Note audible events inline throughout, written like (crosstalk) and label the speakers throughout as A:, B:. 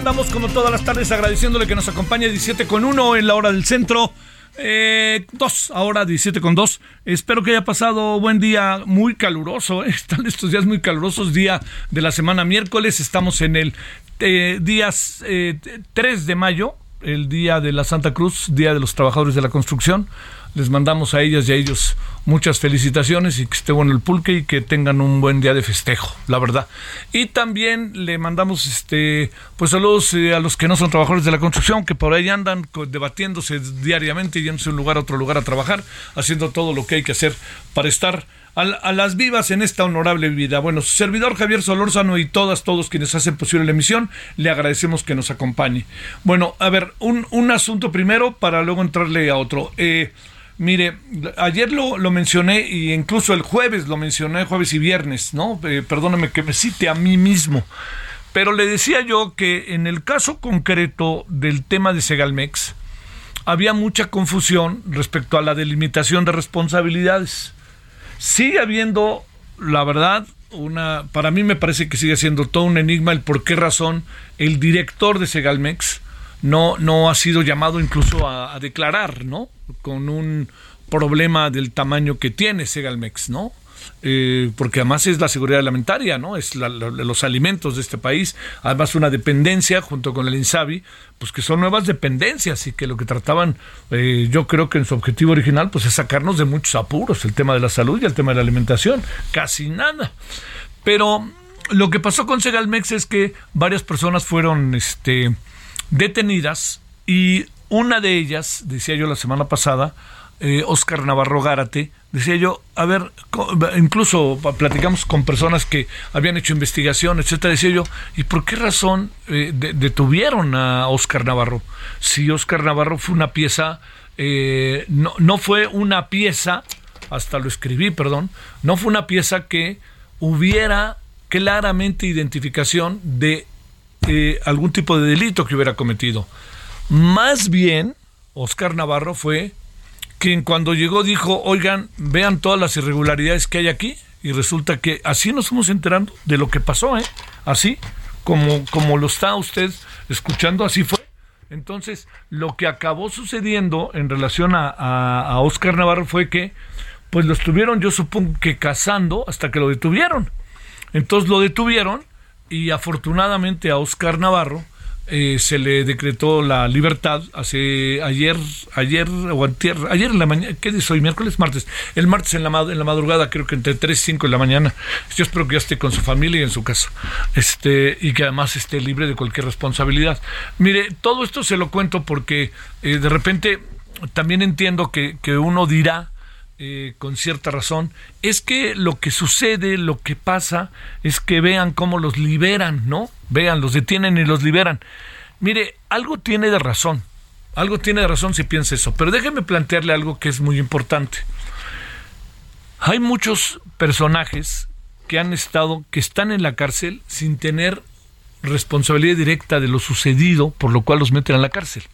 A: Andamos como todas las tardes agradeciéndole que nos acompañe 17 con 1 en la hora del centro. Eh, dos, ahora 17 con 2. Espero que haya pasado buen día, muy caluroso. (laughs) Están estos días muy calurosos, día de la semana miércoles. Estamos en el eh, días eh, 3 de mayo, el día de la Santa Cruz, día de los trabajadores de la construcción. Les mandamos a ellas y a ellos muchas felicitaciones y que esté bueno el pulque y que tengan un buen día de festejo, la verdad. Y también le mandamos este pues saludos eh, a los que no son trabajadores de la construcción, que por ahí andan debatiéndose diariamente, yéndose de un lugar a otro lugar a trabajar, haciendo todo lo que hay que hacer para estar a, a las vivas en esta honorable vida. Bueno, su servidor Javier Solórzano y todas, todos quienes hacen posible la emisión, le agradecemos que nos acompañe. Bueno, a ver, un, un asunto primero para luego entrarle a otro. Eh, Mire, ayer lo, lo mencioné y incluso el jueves lo mencioné, jueves y viernes, ¿no? Eh, perdóname que me cite a mí mismo. Pero le decía yo que en el caso concreto del tema de Segalmex, había mucha confusión respecto a la delimitación de responsabilidades. Sigue habiendo, la verdad, una, para mí me parece que sigue siendo todo un enigma el por qué razón el director de Segalmex no, no ha sido llamado incluso a, declarar, ¿no? Con un problema del tamaño que tiene Segalmex, ¿no? Eh, porque además es la seguridad alimentaria, ¿no? Es la- la- los alimentos de este país, además una dependencia junto con el INSABI, pues que son nuevas dependencias y que lo que trataban, eh, yo creo que en su objetivo original, pues es sacarnos de muchos apuros, el tema de la salud y el tema de la alimentación, casi nada. Pero lo que pasó con Segalmex es que varias personas fueron, este, detenidas y una de ellas, decía yo la semana pasada, eh, Oscar Navarro Gárate, decía yo, a ver, incluso platicamos con personas que habían hecho investigación, etcétera, decía yo, ¿y por qué razón eh, de- detuvieron a Oscar Navarro? Si Oscar Navarro fue una pieza, eh, no, no fue una pieza, hasta lo escribí, perdón, no fue una pieza que hubiera claramente identificación de eh, algún tipo de delito que hubiera cometido. Más bien, Oscar Navarro fue quien cuando llegó dijo, oigan, vean todas las irregularidades que hay aquí, y resulta que así nos fuimos enterando de lo que pasó, ¿eh? Así, como, como lo está usted escuchando, así fue. Entonces, lo que acabó sucediendo en relación a, a, a Oscar Navarro fue que, pues lo estuvieron, yo supongo que cazando hasta que lo detuvieron. Entonces lo detuvieron y afortunadamente a Oscar Navarro eh, se le decretó la libertad hace ayer, ayer o antier, ayer en la mañana, ¿qué es hoy? Miércoles, martes. El martes en la, en la madrugada, creo que entre 3 y 5 de la mañana. Yo espero que ya esté con su familia y en su casa. Este, y que además esté libre de cualquier responsabilidad. Mire, todo esto se lo cuento porque eh, de repente también entiendo que, que uno dirá eh, con cierta razón, es que lo que sucede, lo que pasa, es que vean cómo los liberan, ¿no? Vean, los detienen y los liberan. Mire, algo tiene de razón, algo tiene de razón si piensa eso, pero déjeme plantearle algo que es muy importante. Hay muchos personajes que han estado, que están en la cárcel sin tener responsabilidad directa de lo sucedido, por lo cual los meten a la cárcel.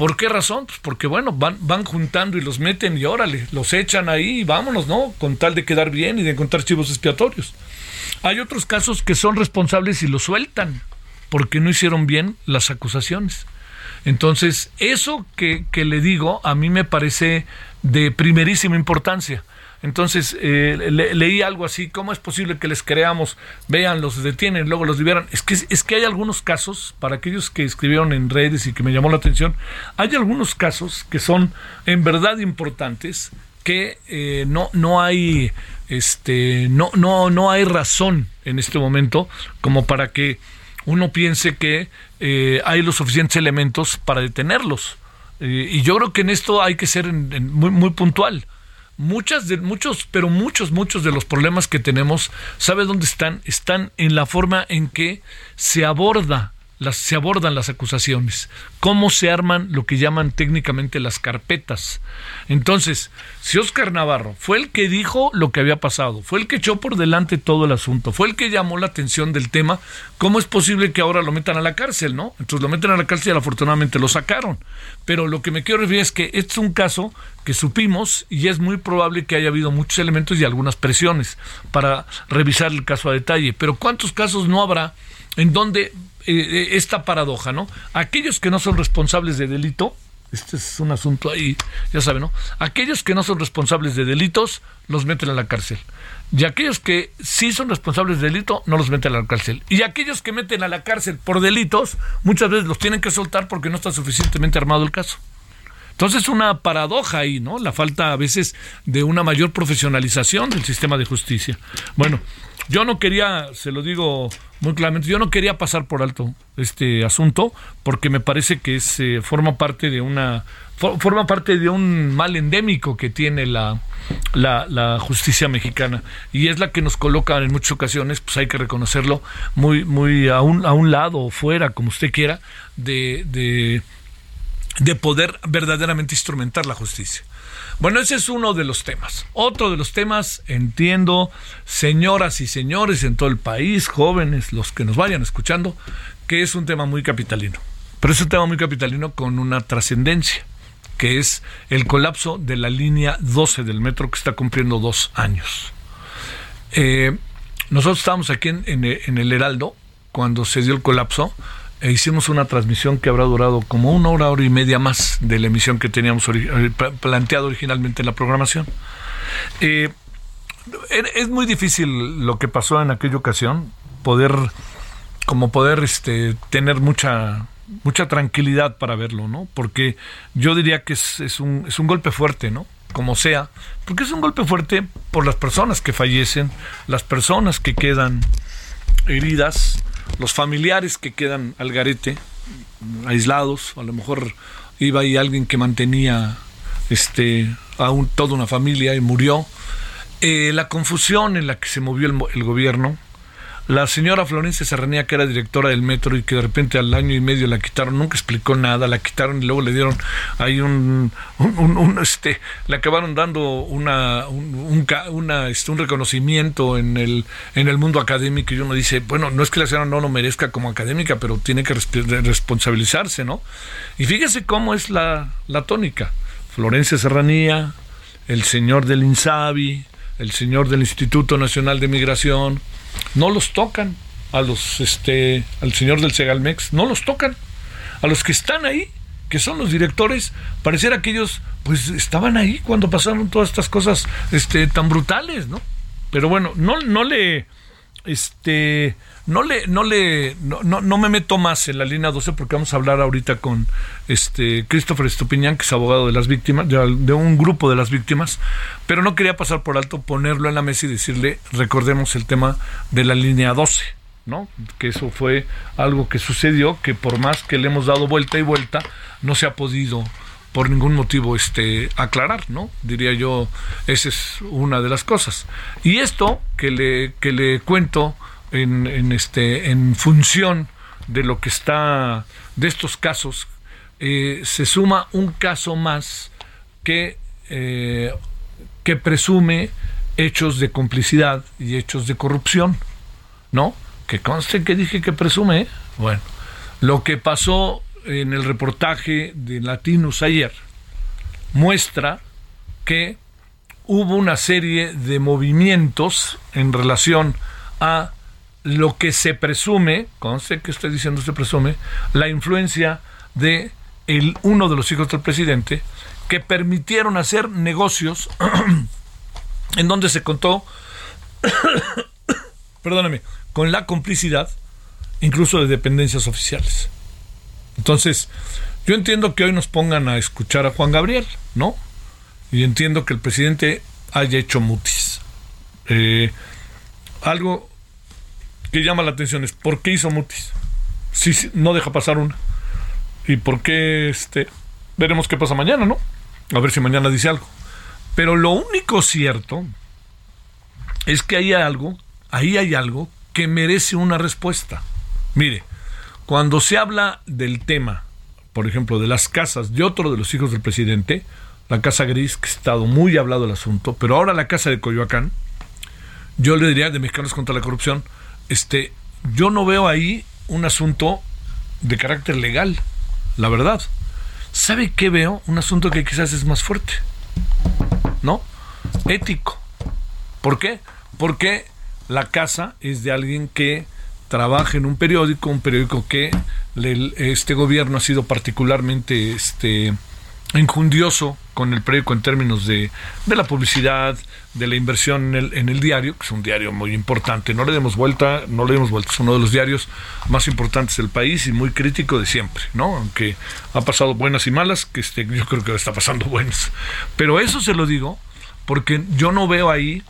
A: ¿Por qué razón? Pues porque, bueno, van, van juntando y los meten y órale, los echan ahí y vámonos, ¿no? Con tal de quedar bien y de encontrar chivos expiatorios. Hay otros casos que son responsables y los sueltan porque no hicieron bien las acusaciones. Entonces, eso que, que le digo a mí me parece de primerísima importancia. Entonces eh, leí algo así, ¿cómo es posible que les creamos, vean, los detienen, luego los liberan? Es que, es que hay algunos casos, para aquellos que escribieron en redes y que me llamó la atención, hay algunos casos que son en verdad importantes, que eh, no, no hay este no, no, no hay razón en este momento como para que uno piense que eh, hay los suficientes elementos para detenerlos. y yo creo que en esto hay que ser muy, muy puntual muchas de muchos, pero muchos, muchos de los problemas que tenemos, ¿sabe dónde están? Están en la forma en que se aborda se abordan las acusaciones, cómo se arman lo que llaman técnicamente las carpetas. Entonces, si Oscar Navarro fue el que dijo lo que había pasado, fue el que echó por delante todo el asunto, fue el que llamó la atención del tema, ¿cómo es posible que ahora lo metan a la cárcel, no? Entonces lo meten a la cárcel y afortunadamente lo sacaron. Pero lo que me quiero referir es que este es un caso que supimos y es muy probable que haya habido muchos elementos y algunas presiones para revisar el caso a detalle. Pero ¿cuántos casos no habrá en donde eh, eh, esta paradoja, ¿no? Aquellos que no son responsables de delito, este es un asunto ahí, ya saben, ¿no? Aquellos que no son responsables de delitos, los meten a la cárcel. Y aquellos que sí son responsables de delito, no los meten a la cárcel. Y aquellos que meten a la cárcel por delitos, muchas veces los tienen que soltar porque no está suficientemente armado el caso. Entonces, una paradoja ahí, ¿no? La falta a veces de una mayor profesionalización del sistema de justicia. Bueno, yo no quería, se lo digo muy claramente, yo no quería pasar por alto este asunto porque me parece que es, eh, forma parte de una forma parte de un mal endémico que tiene la, la, justicia mexicana y es la que nos coloca en muchas ocasiones, pues hay que reconocerlo, muy, muy a un, a un lado o fuera, como usted quiera, de, de, de poder verdaderamente instrumentar la justicia. Bueno, ese es uno de los temas. Otro de los temas, entiendo, señoras y señores en todo el país, jóvenes, los que nos vayan escuchando, que es un tema muy capitalino. Pero es un tema muy capitalino con una trascendencia, que es el colapso de la línea 12 del metro que está cumpliendo dos años. Eh, nosotros estábamos aquí en, en el Heraldo cuando se dio el colapso e hicimos una transmisión que habrá durado como una hora, hora y media más de la emisión que teníamos eh, planteado originalmente en la programación. Eh, es muy difícil lo que pasó en aquella ocasión, poder, como poder este, tener mucha mucha tranquilidad para verlo, ¿no? Porque yo diría que es, es, un, es un golpe fuerte, ¿no? Como sea, porque es un golpe fuerte por las personas que fallecen, las personas que quedan heridas, los familiares que quedan al garete, aislados, a lo mejor iba ahí alguien que mantenía este, a toda una familia y murió, eh, la confusión en la que se movió el gobierno, la señora Florencia Serranía, que era directora del metro y que de repente al año y medio la quitaron, nunca explicó nada, la quitaron y luego le dieron ahí un, este, le acabaron dando una, un, una, este, un reconocimiento en el, en el mundo académico y uno dice, bueno, no es que la señora no lo merezca como académica, pero tiene que responsabilizarse, ¿no? Y fíjese cómo es la, la tónica. Florencia Serranía, el señor del INSABI, el señor del Instituto Nacional de Migración, no los tocan a los este al señor del Segalmex, no los tocan. A los que están ahí, que son los directores, pareciera que ellos pues estaban ahí cuando pasaron todas estas cosas este tan brutales, ¿no? Pero bueno, no no le este no le no le no, no, me meto más en la línea 12 porque vamos a hablar ahorita con este Christopher Estupiñán que es abogado de las víctimas de, de, un grupo de las víctimas pero no quería pasar por alto ponerlo en la mesa y decirle recordemos el tema de la línea 12 ¿no? que eso fue algo que sucedió que por más que le hemos dado vuelta y vuelta no se ha podido por ningún motivo este aclarar, ¿no? Diría yo, esa es una de las cosas. Y esto que le, que le cuento en, en este, en función de lo que está, de estos casos, eh, se suma un caso más que, eh, que presume hechos de complicidad y hechos de corrupción, ¿no? Que conste que dije que presume, ¿eh? bueno, lo que pasó en el reportaje de Latinos ayer muestra que hubo una serie de movimientos en relación a lo que se presume, conste que estoy diciendo se presume, la influencia de uno de los hijos del presidente que permitieron hacer negocios (clears throat) en donde se contó, (coughs) perdóname, con la complicidad incluso de dependencias oficiales. Entonces, yo entiendo que hoy nos pongan a escuchar a Juan Gabriel, ¿no? Y entiendo que el presidente haya hecho mutis. Eh, algo que llama la atención es ¿por qué hizo mutis? Si no deja pasar una. ¿Y por qué este veremos qué pasa mañana, ¿no? A ver si mañana dice algo. Pero lo único cierto es que hay algo, ahí hay algo que merece una respuesta. Mire, cuando se habla del tema, por ejemplo, de las casas de otro de los hijos del presidente, la Casa Gris, que ha estado muy hablado el asunto, pero ahora la Casa de Coyoacán, yo le diría de Mexicanos contra la Corrupción, este, yo no veo ahí un asunto de carácter legal, la verdad. ¿Sabe qué veo? Un asunto que quizás es más fuerte, ¿no? Ético. ¿Por qué? Porque la casa es de alguien que trabaja en un periódico, un periódico que este gobierno ha sido particularmente este, injundioso con el periódico en términos de, de la publicidad, de la inversión en el, en el, diario, que es un diario muy importante. No le demos vuelta, no le demos vuelta, es uno de los diarios más importantes del país y muy crítico de siempre, ¿no? Aunque ha pasado buenas y malas, que este, yo creo que está pasando buenas. Pero eso se lo digo porque yo no veo ahí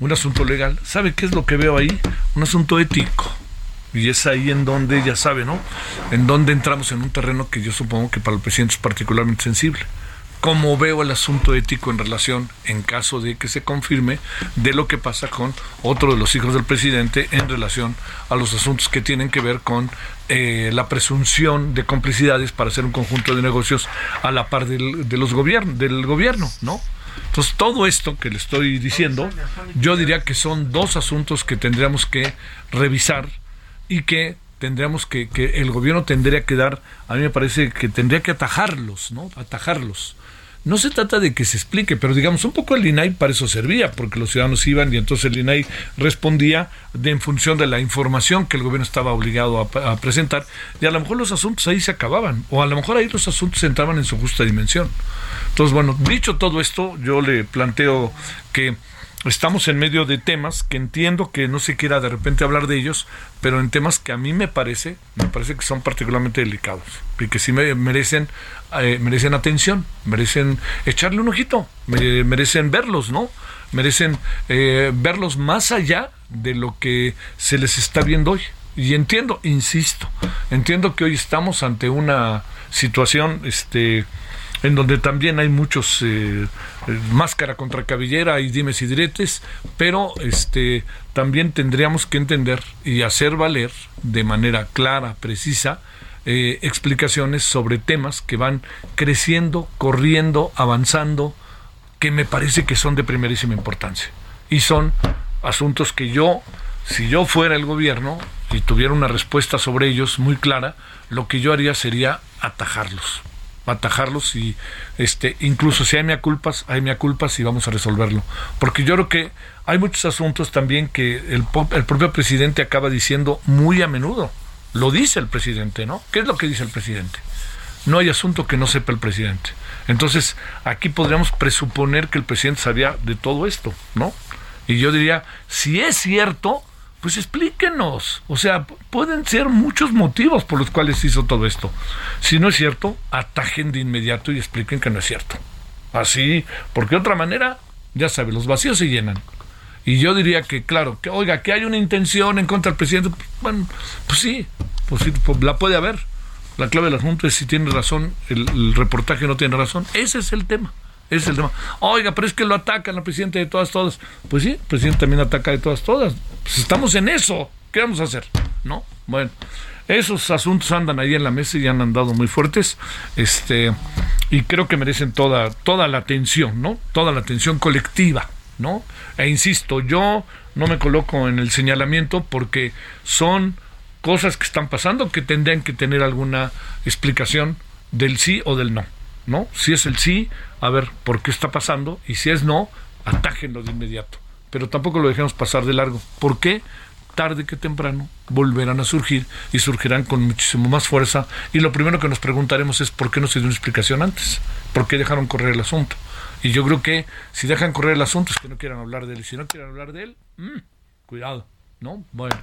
A: un asunto legal. ¿Sabe qué es lo que veo ahí? Un asunto ético. Y es ahí en donde, ya sabe, ¿no? En donde entramos en un terreno que yo supongo que para el presidente es particularmente sensible. ¿Cómo veo el asunto ético en relación, en caso de que se confirme, de lo que pasa con otro de los hijos del presidente en relación a los asuntos que tienen que ver con eh, la presunción de complicidades para hacer un conjunto de negocios a la par del, de los gobiernos, del gobierno, ¿no? Entonces, todo esto que le estoy diciendo, yo diría que son dos asuntos que tendríamos que revisar y que tendríamos que, que el gobierno tendría que dar, a mí me parece que tendría que atajarlos, ¿no? Atajarlos. No se trata de que se explique, pero digamos, un poco el INAI para eso servía, porque los ciudadanos iban y entonces el INAI respondía de, en función de la información que el gobierno estaba obligado a, a, presentar, y a lo mejor los asuntos ahí se acababan, o a lo mejor ahí los asuntos entraban en su justa dimensión. Entonces, bueno, dicho todo esto, yo le planteo que estamos en medio de temas que entiendo que no se quiera de repente hablar de ellos, pero en temas que a mí me parece, me parece que son particularmente delicados y que sí me merecen, eh, merecen atención, merecen echarle un ojito, merecen verlos, ¿no? Merecen eh, verlos más allá de lo que se les está viendo hoy. Y entiendo, insisto, entiendo que hoy estamos ante una situación, este, en donde también hay muchos eh, máscara contra cabellera y dimes y diretes, pero este también tendríamos que entender y hacer valer de manera clara, precisa, eh, explicaciones sobre temas que van creciendo, corriendo, avanzando, que me parece que son de primerísima importancia. Y son asuntos que yo, si yo fuera el gobierno y tuviera una respuesta sobre ellos muy clara, lo que yo haría sería atajarlos atajarlos y este incluso si hay mea culpas, hay mea culpas y vamos a resolverlo. Porque yo creo que hay muchos asuntos también que el, el propio presidente acaba diciendo muy a menudo. Lo dice el presidente, ¿no? ¿Qué es lo que dice el presidente? No hay asunto que no sepa el presidente. Entonces, aquí podríamos presuponer que el presidente sabía de todo esto, ¿no? Y yo diría, si es cierto, pues explíquenos. O sea, pueden ser muchos motivos por los cuales hizo todo esto. Si no es cierto, atajen de inmediato y expliquen que no es cierto. Así, porque de otra manera, ya sabe, los vacíos se llenan. Y yo diría que, claro, que oiga, que hay una intención en contra del presidente, bueno, pues sí, pues sí, pues la puede haber. La clave del asunto es si tiene razón, el, reportaje no tiene razón. Ese es el tema. Ese es el tema. Oiga, pero es que lo atacan al presidente de todas, todas. Pues sí, el presidente también ataca de todas, todas. Pues estamos en eso. ¿Qué vamos a hacer? ¿No? Bueno, esos asuntos andan ahí en la mesa y han andado muy fuertes. Este, y creo que merecen toda, toda la atención, ¿no? Toda la atención colectiva, ¿no? E insisto, yo no me coloco en el señalamiento porque son cosas que están pasando que tendrían que tener alguna explicación del sí o del no, ¿no? Si es el sí, a ver por qué está pasando y si es no, atájenlo de inmediato. Pero tampoco lo dejemos pasar de largo. ¿Por qué? tarde que temprano volverán a surgir y surgirán con muchísimo más fuerza. Y lo primero que nos preguntaremos es por qué no se dio una explicación antes, por qué dejaron correr el asunto. Y yo creo que si dejan correr el asunto es que no quieran hablar de él. Y si no quieren hablar de él, mm, cuidado, ¿no? Bueno.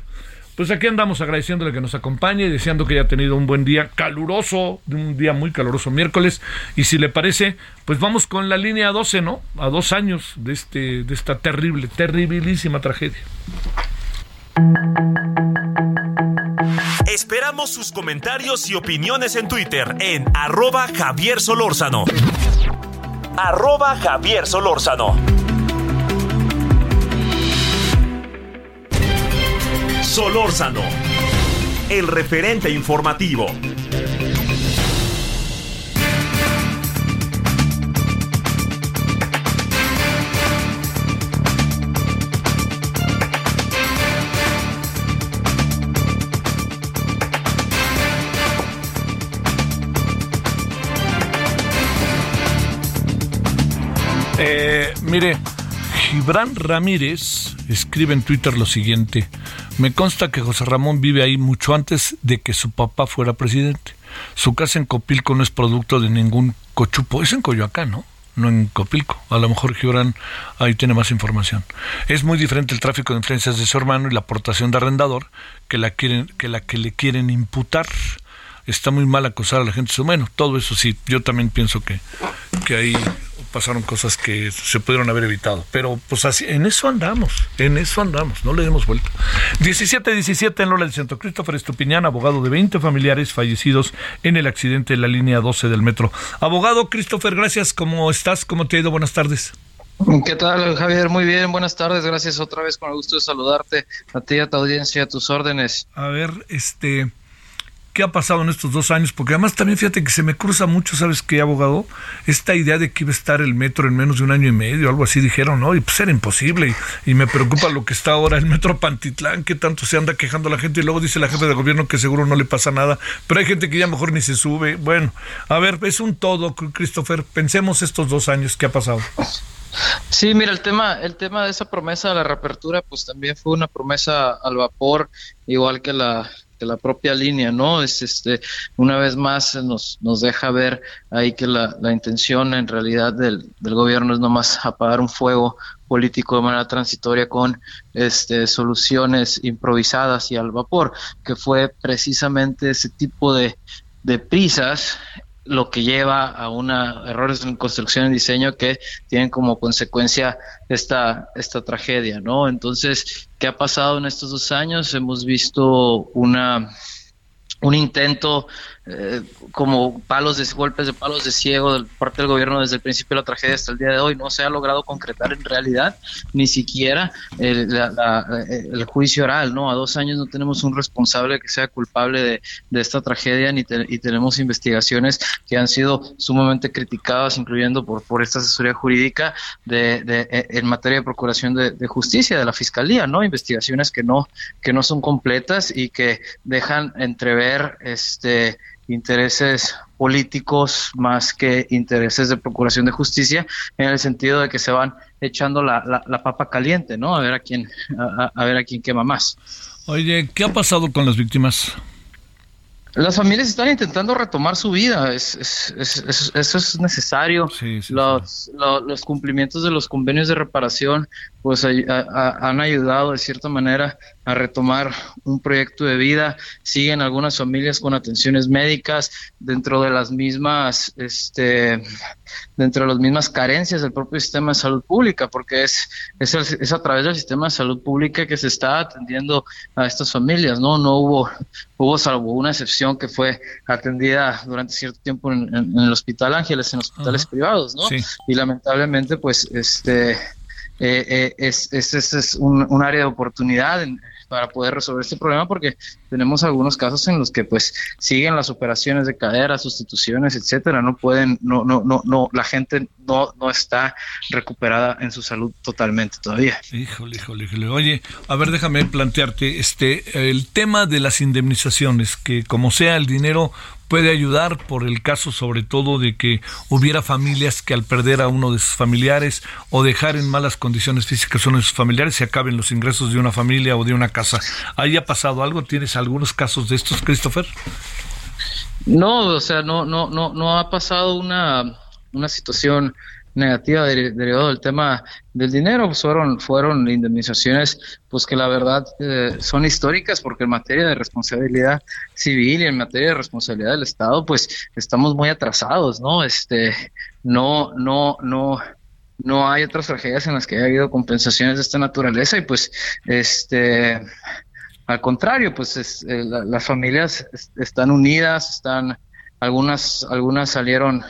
A: Pues aquí andamos agradeciéndole que nos acompañe y deseando que haya tenido un buen día caluroso, un día muy caluroso miércoles. Y si le parece, pues vamos con la línea 12, ¿no? A dos años de, este, de esta terrible, terribilísima tragedia.
B: Esperamos sus comentarios y opiniones en Twitter en arroba Javier Solórzano. Arroba Javier Solórzano. Solórzano, el referente informativo.
A: Eh, mire, Gibran Ramírez escribe en Twitter lo siguiente. Me consta que José Ramón vive ahí mucho antes de que su papá fuera presidente. Su casa en Copilco no es producto de ningún cochupo. Es en Coyoacán, ¿no? No en Copilco. A lo mejor Gibran ahí tiene más información. Es muy diferente el tráfico de influencias de su hermano y la aportación de arrendador que la, quieren, que la que le quieren imputar está muy mal acosar a la gente. Bueno, todo eso sí, yo también pienso que, que ahí pasaron cosas que se pudieron haber evitado. Pero pues así, en eso andamos, en eso andamos, no le demos vuelta. 17-17 en Lola del Centro. Christopher Estupiñán, abogado de 20 familiares fallecidos en el accidente de la línea 12 del metro. Abogado Christopher, gracias. ¿Cómo estás? ¿Cómo te ha ido? Buenas tardes.
C: ¿Qué tal, Javier? Muy bien, buenas tardes. Gracias otra vez, con el gusto de saludarte a ti, a tu audiencia, a tus órdenes.
A: A ver, este qué ha pasado en estos dos años, porque además también fíjate que se me cruza mucho, ¿sabes qué, abogado? Esta idea de que iba a estar el metro en menos de un año y medio, algo así dijeron, ¿no? Y pues era imposible. Y, me preocupa lo que está ahora el metro Pantitlán, que tanto se anda quejando la gente, y luego dice la jefe de gobierno que seguro no le pasa nada, pero hay gente que ya mejor ni se sube. Bueno, a ver, es un todo, Christopher. Pensemos estos dos años, ¿qué ha pasado?
C: Sí, mira, el tema, el tema de esa promesa de la reapertura, pues también fue una promesa al vapor, igual que la, que la propia línea, ¿no? Es este, una vez más nos, nos deja ver ahí que la, la intención en realidad del, del gobierno es nomás apagar un fuego político de manera transitoria con este, soluciones improvisadas y al vapor, que fue precisamente ese tipo de, de prisas lo que lleva a una errores en construcción y diseño que tienen como consecuencia esta, esta tragedia, ¿no? Entonces, ¿qué ha pasado en estos dos años? Hemos visto una un intento eh, como palos de golpes de palos de ciego de parte del gobierno desde el principio de la tragedia hasta el día de hoy no se ha logrado concretar en realidad ni siquiera el, el juicio oral no a dos años no tenemos un responsable que sea culpable de, de esta tragedia ni y tenemos investigaciones que han sido sumamente criticadas incluyendo por por esta asesoría jurídica de, de e, en materia de procuración de, de, justicia de la fiscalía no investigaciones que no que no son completas y que dejan entrever este intereses políticos más que intereses de procuración de justicia en el sentido de que se van echando la, la, papa caliente, ¿no? A ver a quién a, ver a quién quema más.
A: Oye, ¿qué ha pasado con las víctimas?
C: Las familias están intentando retomar su vida, es, es, eso es necesario. los, los, cumplimientos de los convenios de reparación pues han ayudado de cierta manera a retomar un proyecto de vida. Siguen algunas familias con atenciones médicas dentro de las mismas, este, dentro de las mismas carencias del propio sistema de salud pública, porque es, es, es, a través del sistema de salud pública que se está atendiendo a estas familias, ¿no? No hubo, hubo salvo una excepción que fue atendida durante cierto tiempo en, el Hospital Ángeles, en hospitales privados, ¿no? Y lamentablemente, pues, este, eh, eh, es, es, es, un, un, área de oportunidad en, para poder resolver este problema porque tenemos algunos casos en los que pues siguen las operaciones de cadera, sustituciones, etcétera, no pueden, no, no, no, no, la gente no, no está recuperada en su salud totalmente todavía.
A: Híjole, híjole, híjole. Oye, a ver, déjame plantearte este el tema de las indemnizaciones, que como sea el dinero puede ayudar por el caso sobre todo de que hubiera familias que al perder a uno de sus familiares o dejar en malas condiciones físicas a uno de sus familiares se acaben los ingresos de una familia o de una casa. ¿Ahí ha pasado algo? ¿Tienes algunos casos de estos, Christopher?
C: No, o sea, no, no, no, no ha pasado una, una situación negativa derivado del tema del dinero pues fueron fueron indemnizaciones pues que la verdad eh, son históricas porque en materia de responsabilidad civil y en materia de responsabilidad del Estado pues estamos muy atrasados no este no no no no hay otras tragedias en las que haya habido compensaciones de esta naturaleza y pues este al contrario pues eh, las familias están unidas están algunas algunas salieron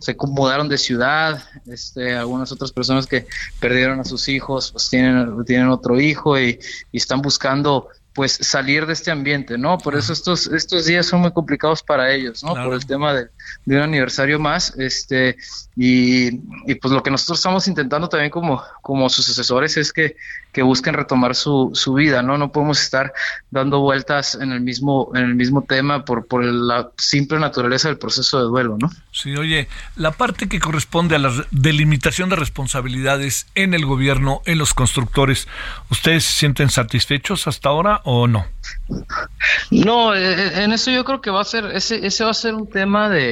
C: se mudaron de ciudad, este, algunas otras personas que perdieron a sus hijos, pues tienen, tienen otro hijo y, y están buscando pues salir de este ambiente, ¿no? Por eso estos estos días son muy complicados para ellos, ¿no? Por el tema de, de, un aniversario más, este y, y, pues lo que nosotros estamos intentando también como como sus asesores es que, que busquen retomar su, su vida, ¿no? No podemos estar dando vueltas en el mismo en el mismo tema por por la simple naturaleza del proceso de duelo, ¿no?
A: Sí, oye, la parte que corresponde a la delimitación de responsabilidades en el gobierno, en los constructores, ¿ustedes se sienten satisfechos hasta ahora o no?
C: No, eh, eh, en eso yo creo que va a ser, ese, ese va a ser un tema de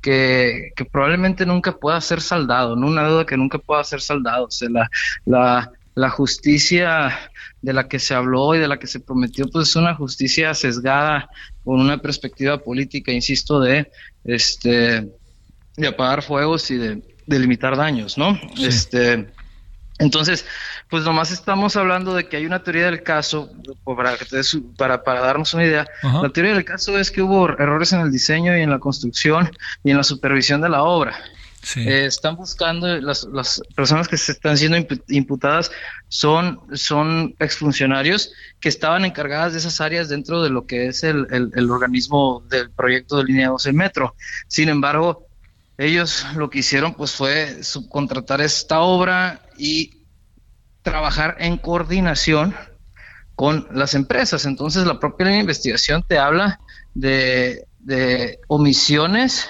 C: que, probablemente nunca pueda ser saldado, ¿no? Una duda que nunca pueda ser saldado. O sea, la, la, la justicia de la que se habló y de la que se prometió, pues es una justicia sesgada con una perspectiva política, insisto, de este de apagar fuegos y de, limitar daños, ¿no? Este entonces, pues nomás estamos hablando de que hay una teoría del caso, para, para, para darnos una idea, la teoría del caso es que hubo errores en el diseño y en la construcción y en la supervisión de la obra. Eh, están buscando, las, las, personas que se están siendo imputadas son, son exfuncionarios que estaban encargadas de esas áreas dentro de lo que es el, el, el organismo del proyecto de línea 12 metro. Sin embargo, ellos lo que hicieron pues fue subcontratar esta obra y trabajar en coordinación con las empresas. Entonces la propia investigación te habla de, omisiones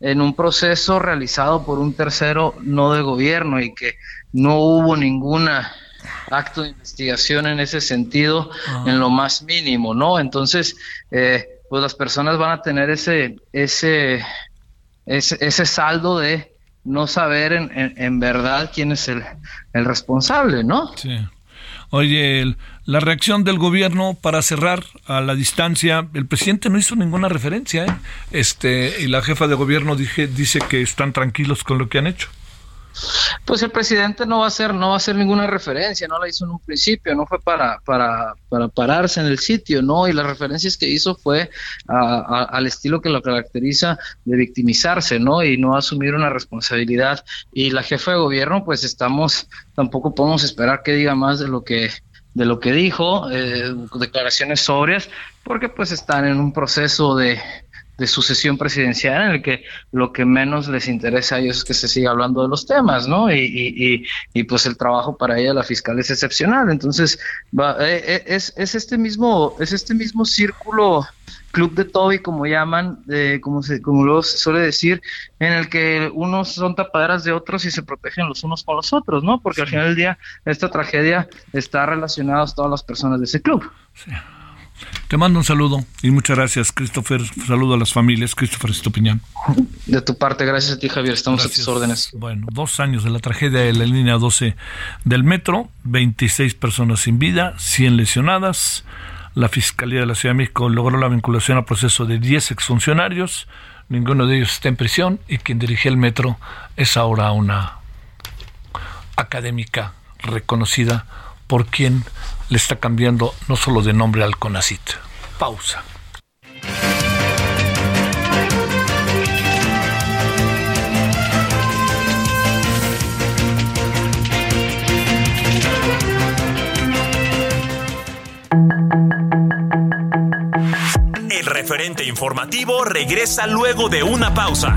C: en un proceso realizado por un tercero no de gobierno y que no hubo ninguna acto de investigación en ese sentido en lo más mínimo, ¿no? Entonces, eh, pues las personas van a tener ese, ese ese, saldo de no saber en, en, verdad quién es el, el, responsable, ¿no?
A: Sí. Oye, la reacción del gobierno para cerrar a la distancia, el presidente no hizo ninguna referencia, ¿eh? este, y la jefa de gobierno dije, dice que están tranquilos con lo que han hecho.
C: Pues el presidente no va a hacer, no va a hacer ninguna referencia, no la hizo en un principio, no fue para, para, para pararse en el sitio, no, y las referencias que hizo fue al estilo que lo caracteriza de victimizarse, ¿no? Y no asumir una responsabilidad. Y la jefa de gobierno, pues estamos, tampoco podemos esperar que diga más de lo que de lo que dijo, eh, declaraciones sobrias, porque pues están en un proceso de, de sucesión presidencial en el que lo que menos les interesa a ellos es que se siga hablando de los temas, ¿no? Y, y, y, pues el trabajo para ella, la fiscal, es excepcional. Entonces, va, eh, eh, es, es, este mismo, es este mismo círculo club de Toby, como llaman, de, como, se, como luego se suele decir, en el que unos son tapaderas de otros y se protegen los unos con los otros, ¿no? Porque al final del día esta tragedia está relacionada a todas las personas de ese club.
A: Sí. Te mando un saludo y muchas gracias, Christopher. Saludo a las familias. Christopher Estupiñán.
C: De tu parte, gracias a ti, Javier. Estamos a tus órdenes.
A: Bueno, dos años de la tragedia de la línea 12 del metro, 26 personas sin vida, 100 lesionadas. La Fiscalía de la Ciudad de México logró la vinculación al proceso de 10 exfuncionarios. Ninguno de ellos está en prisión y quien dirige el metro es ahora una académica reconocida por quien le está cambiando no solo de nombre al CONACIT. Pausa.
B: El referente informativo regresa luego de una pausa.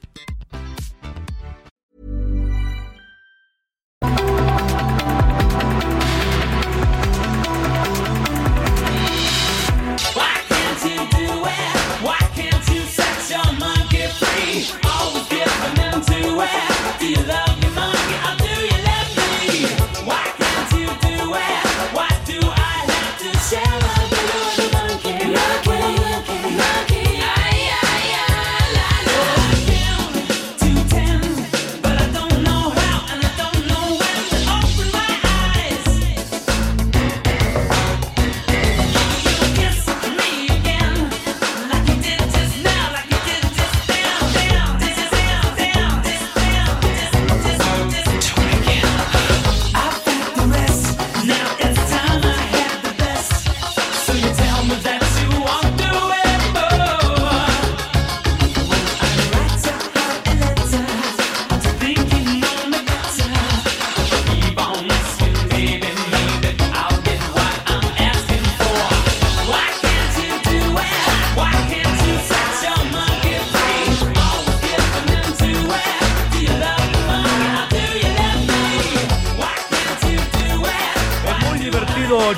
D: always give an end it. Do you love your
A: mind?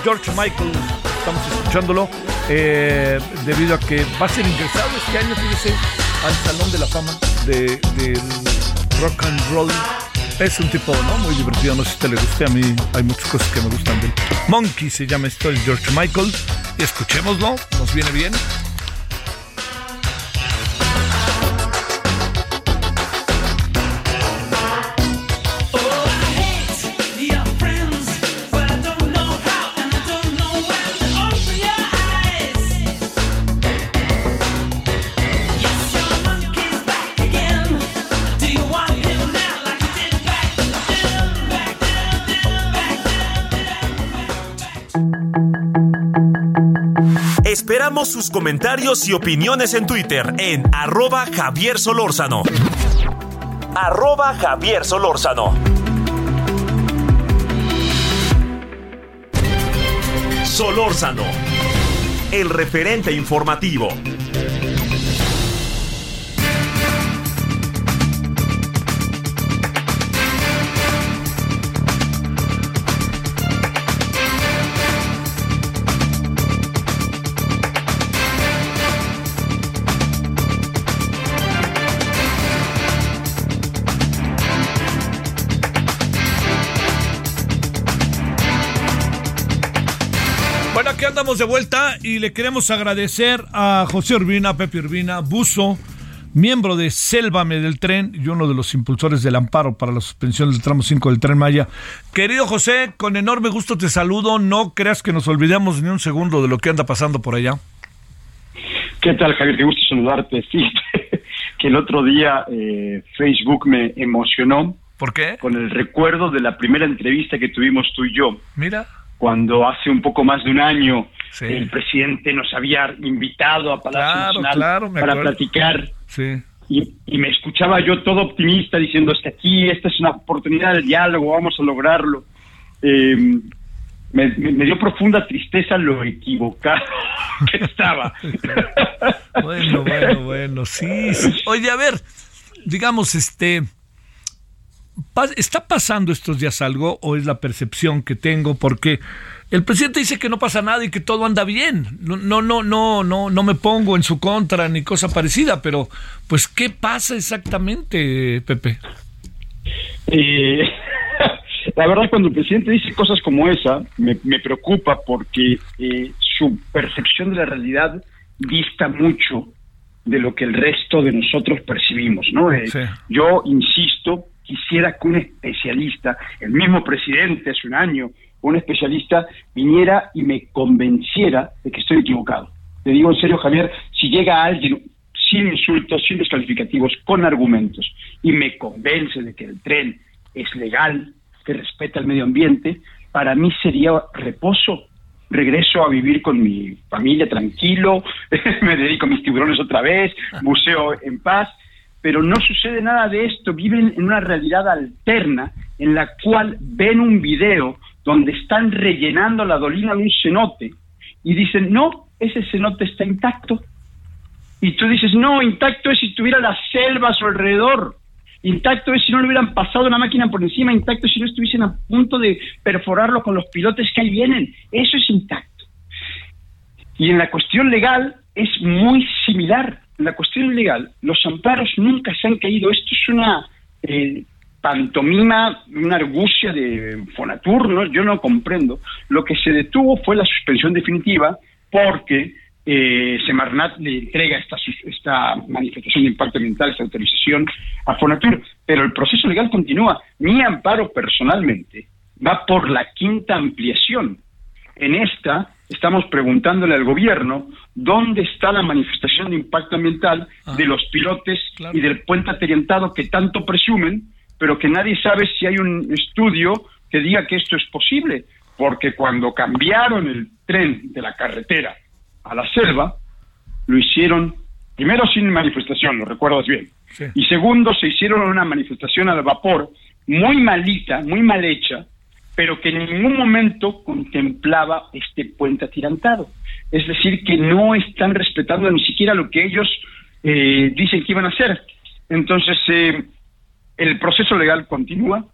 A: George Michael, estamos escuchándolo, eh, debido a que va a ser ingresado este año, fíjese, al Salón de la Fama de, Rock and Roll. Es un tipo, ¿no? Muy divertido, no sé si te le guste, a mí hay muchas cosas que me gustan de él. Monkey se llama esto, es George Michael, escuchémoslo, nos viene bien.
B: Esperamos sus comentarios y opiniones en Twitter en arroba Javier Solórzano. Arroba Javier Solórzano. Solórzano, el referente informativo.
A: Andamos de vuelta y le queremos agradecer a José Urbina, Pepe Urbina, Buzo, miembro de Sélvame del Tren y uno de los impulsores del amparo para la suspensión del tramo 5 del Tren Maya. Querido José, con enorme gusto te saludo. No creas que nos olvidemos ni un segundo de lo que anda pasando por allá.
E: ¿Qué tal, Javier? Qué gusto saludarte. Sí, (laughs) que el otro día eh, Facebook me emocionó
A: ¿Por qué?
E: con el recuerdo de la primera entrevista que tuvimos tú y yo.
A: Mira.
E: Cuando hace un poco más de un año
A: Sí.
E: el presidente nos había invitado a Palacio
A: Claro,
E: Nacional
A: claro,
E: para platicar
A: Sí.
E: y, y me escuchaba yo todo optimista diciendo es que aquí esta es una oportunidad de diálogo, vamos a lograrlo. Eh, me, dio profunda tristeza lo equivocado (laughs) que estaba. (laughs)
A: Bueno, bueno, bueno, sí, sí. Oye, a ver, digamos, este, ¿está pasando estos días algo o es la percepción que tengo? Porque el presidente dice que no pasa nada y que todo anda bien. No, no, no, no, no, no me pongo en su contra ni cosa parecida, pero, pues, ¿qué pasa exactamente, Pepe?
E: Eh, (laughs) la verdad, cuando el presidente dice cosas como esa, me, me preocupa porque eh, su percepción de la realidad dista mucho de lo que el resto de nosotros percibimos, ¿no? Eh,
A: Sí.
E: Yo insisto, quisiera que un especialista, el mismo presidente hace un año, un especialista viniera y me convenciera de que estoy equivocado. Te digo en serio, Javier, si llega alguien sin insultos, sin descalificativos, con argumentos, y me convence de que el tren es legal, que respeta el medio ambiente, para mí sería reposo. Regreso a vivir con mi familia tranquilo, (laughs) me dedico a mis tiburones otra vez, buceo en paz, pero no sucede nada de esto. Viven en una realidad alterna en la cual ven un video donde están rellenando la dolina de un cenote y dicen, no, ese cenote está intacto. Y tú dices, no, intacto es si tuviera la selva a su alrededor. Intacto es si no le hubieran pasado una máquina por encima. Intacto es si no estuviesen a punto de perforarlo con los pilotes que ahí vienen. Eso es intacto. Y en la cuestión legal es muy similar. La cuestión legal, los amparos nunca se han caído. Esto es una eh, pantomima, una argucia de Fonatur, ¿no? yo no comprendo. Lo que se detuvo fue la suspensión definitiva porque eh, Semarnat le entrega esta, esta manifestación de impacto ambiental, esta autorización a Fonatur, pero el proceso legal continúa. Mi amparo personalmente va por la quinta ampliación. En esta estamos preguntándole al gobierno dónde está la manifestación de impacto ambiental
A: Ah.
E: de los pilotes
A: Claro.
E: y del puente aterientado que tanto presumen, pero que nadie sabe si hay un estudio que diga que esto es posible, porque cuando cambiaron el tren de la carretera a la selva, lo hicieron primero sin manifestación, lo recuerdas bien,
A: Sí.
E: y segundo se hicieron una manifestación al vapor muy malita, muy mal hecha, pero que en ningún momento contemplaba este puente atirantado. Es decir, que no están respetando ni siquiera lo que ellos eh, dicen que iban a hacer. Entonces, eh, el proceso legal continúa.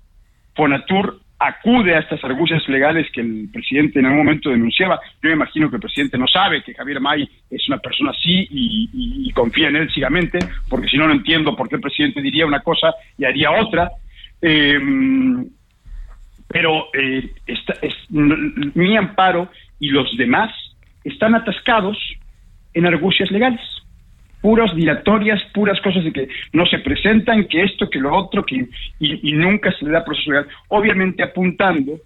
E: Fonatur acude a estas argucias legales que el presidente en algún momento denunciaba. Yo me imagino que el presidente no sabe que Javier May es una persona así y, confía en él ciegamente, porque si no, no entiendo por qué el presidente diría una cosa y haría otra. Eh, pero eh, mi amparo y los demás están atascados en argucias legales, puras dilatorias, puras cosas de que no se presentan, que esto, que lo otro, que y, y nunca se le da proceso legal, obviamente apuntando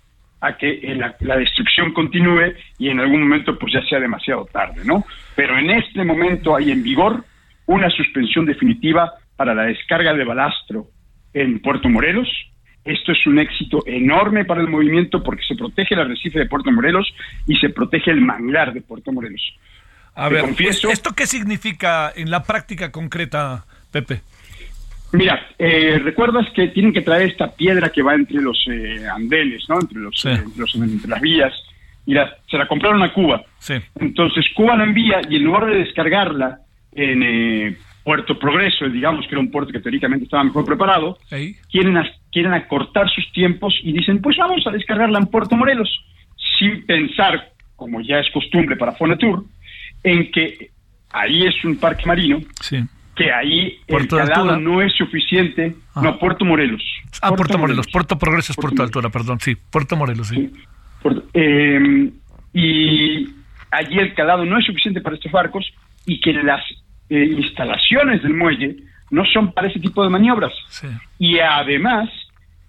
E: a que eh, la, la destrucción continúe y en algún momento pues ya sea demasiado tarde, ¿no? Pero en este momento hay en vigor una suspensión definitiva para la descarga de balastro en Puerto Morelos. Esto es un éxito enorme para el movimiento porque se protege el arrecife de Puerto Morelos y se protege el manglar de Puerto Morelos.
A: A
E: Te
A: ver,
E: confieso-
A: ¿esto qué significa en la práctica concreta, Pepe?
E: Mira, eh, recuerdas que tienen que traer esta piedra que va entre los eh, andenes, ¿no? Entre los,
A: Sí.
E: eh, entre los- entre las vías y la- se la compraron a Cuba.
A: Sí.
E: Entonces Cuba la envía y en lugar de descargarla en eh, Puerto Progreso, digamos que era un puerto que teóricamente estaba mejor preparado,
A: Ahí.
E: quieren, quieren acortar sus tiempos y dicen, pues vamos a descargarla en Puerto Morelos, sin pensar, como ya es costumbre para Fonatur, en que ahí es un parque marino,
A: Sí.
E: que ahí
A: Puerto
E: el calado no es suficiente.
A: Ah.
E: No, Puerto Morelos.
A: Ah, Puerto, Morelos. Puerto Progreso es Puerto,
E: Puerto
A: Altura, perdón. Sí, Puerto Morelos, sí.
E: Sí. Puerto- eh, y allí el calado no es suficiente para estos barcos y que las eh, instalaciones del muelle no son para ese tipo de maniobras.
A: Sí.
E: Y además,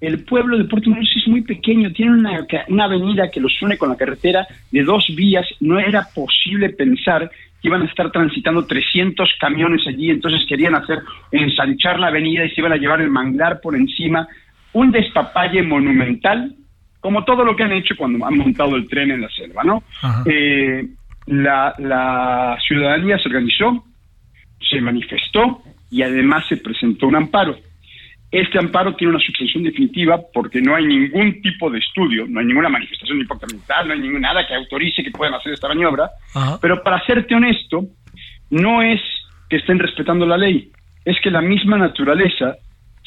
E: el pueblo de Puerto Morelos es muy pequeño, tiene una, una avenida que los une con la carretera de dos vías. No era posible pensar que iban a estar transitando 300 camiones allí, entonces querían hacer ensanchar la avenida y se iban a llevar el manglar por encima. Un despapalle monumental como todo lo que han hecho cuando han montado el tren en la selva, ¿no? Eh, la, la ciudadanía se organizó, se manifestó y además se presentó un amparo. Este amparo tiene una suspensión definitiva porque no hay ningún tipo de estudio, no hay ninguna manifestación ambiental, no hay ningún nada que autorice que puedan hacer esta maniobra.
A: Ajá.
E: Pero para serte honesto, no es que estén respetando la ley, es que la misma naturaleza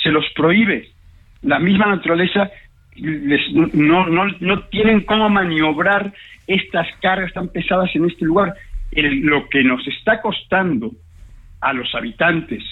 E: se los prohíbe. La misma naturaleza les- no, no, no tienen cómo maniobrar estas cargas tan pesadas en este lugar. El- lo que nos está costando a los habitantes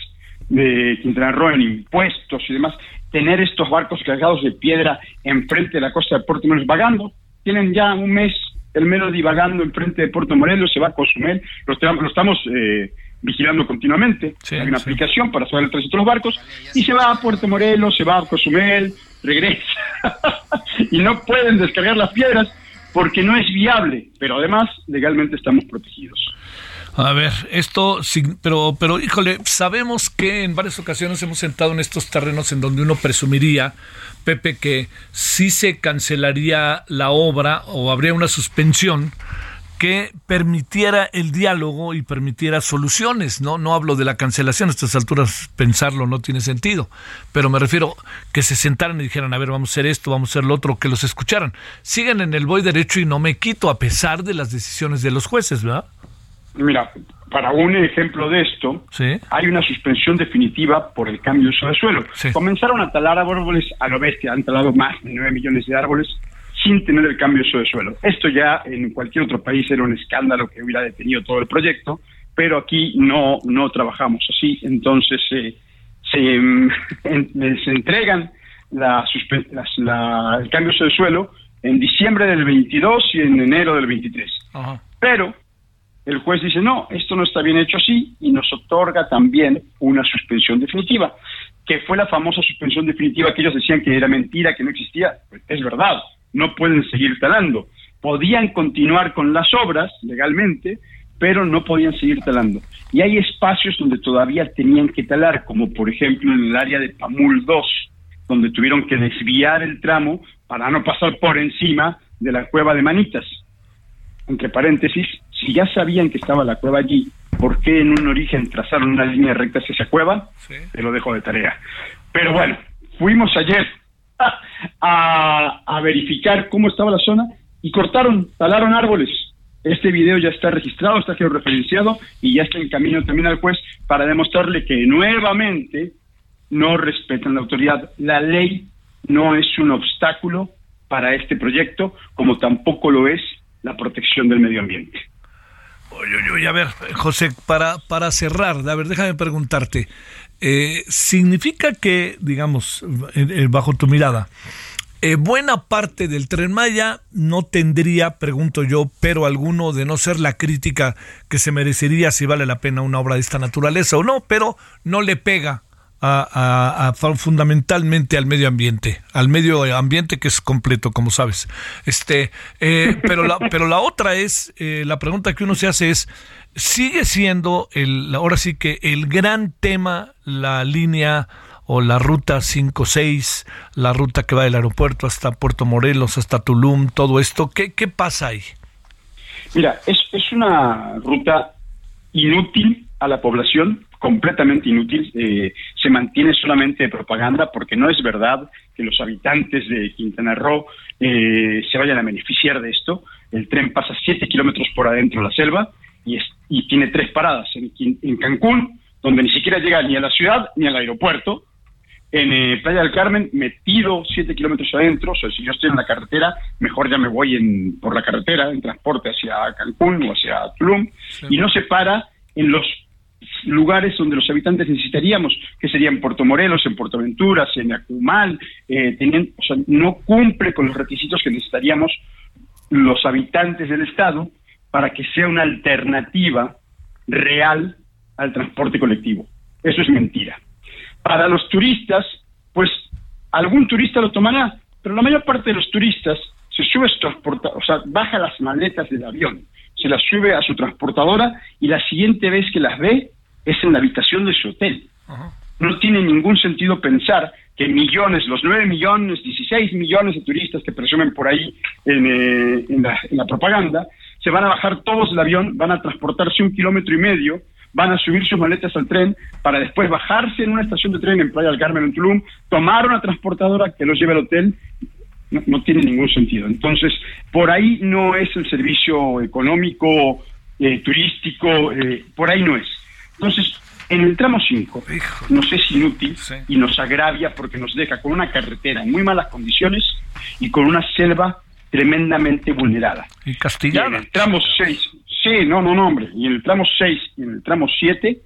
E: de Quintana Roo en impuestos y demás, tener estos barcos cargados de piedra enfrente de la costa de Puerto Morelos vagando. Tienen ya un mes el Melody vagando enfrente de Puerto Morelos, se va a Cozumel, lo, estamos- lo estamos eh, vigilando continuamente.
A: Sí,
E: Hay una
A: sí.
E: aplicación para saber el tránsito de los barcos y se va a Puerto Morelos, se va a Cozumel, regresa. (laughs) y no pueden descargar las piedras porque no es viable, pero además legalmente estamos protegidos.
A: A ver, esto, pero, pero híjole, sabemos que en varias ocasiones hemos sentado en estos terrenos en donde uno presumiría, Pepe, que sí se cancelaría la obra o habría una suspensión que permitiera el diálogo y permitiera soluciones, ¿no? No hablo de la cancelación, a estas alturas pensarlo no tiene sentido, pero me refiero que se sentaran y dijeran, a ver, vamos a hacer esto, vamos a hacer lo otro, que los escucharan. Siguen en el voy derecho y no me quito a pesar de las decisiones de los jueces, ¿verdad?
E: Mira, para un ejemplo de esto,
A: Sí.
E: hay una suspensión definitiva por el cambio de uso de suelo.
A: Sí.
E: Comenzaron a talar árboles a lo bestia, han talado más de 9 millones de árboles sin tener el cambio de uso de suelo. Esto ya en cualquier otro país era un escándalo que hubiera detenido todo el proyecto, pero aquí no, no trabajamos así, entonces eh, se, (laughs) en- se entregan la, las- la- el cambio de uso de suelo en diciembre del 22 y en enero del 23.
A: Ajá.
E: Pero el juez dice, no, esto no está bien hecho así y nos otorga también una suspensión definitiva, que fue la famosa suspensión definitiva que ellos decían que era mentira, que no existía. Es verdad, no pueden seguir talando. Podían continuar con las obras legalmente, pero no podían seguir talando. Y hay espacios donde todavía tenían que talar, como por ejemplo en el área de Pamul 2, donde tuvieron que desviar el tramo para no pasar por encima de la cueva de Manitas entre paréntesis, si ya sabían que estaba la cueva allí, ¿por qué en un origen trazaron una línea recta hacia esa cueva?
A: Sí.
E: Te lo dejo de tarea. Pero bueno, fuimos ayer a, a verificar cómo estaba la zona y cortaron, talaron árboles. Este video ya está registrado, está georreferenciado y ya está en camino también al juez para demostrarle que nuevamente no respetan la autoridad. La ley no es un obstáculo para este proyecto, como tampoco lo es la protección del medio ambiente.
A: Oye, oye, a ver, José, para, para cerrar, a ver, déjame preguntarte, eh, ¿significa que, digamos, bajo tu mirada, eh, buena parte del tren Maya no tendría, pregunto yo, pero alguno de no ser la crítica que se merecería si vale la pena una obra de esta naturaleza o no, pero no le pega a, a- a- fundamentalmente al medio ambiente, al medio ambiente que es completo, como sabes. Este, eh, (laughs) pero la, pero la otra es eh, la pregunta que uno se hace es sigue siendo el, ahora sí que el gran tema la línea o la ruta 56, la ruta que va del aeropuerto hasta Puerto Morelos, hasta Tulum, todo esto. ¿Qué, qué pasa ahí?
E: Mira, es, es una ruta inútil a la población, completamente inútil. eh, se mantiene solamente de propaganda porque no es verdad que los habitantes de Quintana Roo eh, se vayan a beneficiar de esto. El tren pasa 7 kilómetros por adentro de la selva y, es, y tiene tres paradas. En, Cancún, donde ni siquiera llega ni a la ciudad ni al aeropuerto. En eh, Playa del Carmen, metido 7 kilómetros adentro, o sea, si yo estoy en la carretera, mejor ya me voy en, por la carretera, en transporte hacia Cancún o hacia Tulum, y no se para en los lugares donde los habitantes necesitaríamos, que serían Puerto Morelos, en Puerto Aventuras, en Acumal, eh, o sea, no cumple con los requisitos que necesitaríamos los habitantes del Estado para que sea una alternativa real al transporte colectivo. Eso es mentira. Para los turistas, pues algún turista lo tomará, pero la mayor parte de los turistas se sube transporta, o sea, baja las maletas del avión, se las sube a su transportadora y la siguiente vez que las ve es en la habitación de su hotel. no tiene ningún sentido pensar que millones, los 9 millones, 16 millones de turistas que presumen por ahí en, eh, en la, en la propaganda, se van a bajar todos del avión, van a transportarse un kilómetro y medio, van a subir sus maletas al tren para después bajarse en una estación de tren en Playa del Carmen, en Tulum, tomar una transportadora que los lleve al hotel. No, no tiene ningún sentido. Entonces, por ahí no es el servicio económico, eh, turístico, eh, por ahí no es. Entonces, en el tramo 5
A: Hijo.
E: nos es inútil
A: Sí.
E: y nos agravia porque nos deja con una carretera en muy malas condiciones y con una selva tremendamente vulnerada.
A: Y
E: Y en
A: castigada.
E: el tramo 6, sí, no, no, no, hombre, y en el tramo 6 y en el tramo 7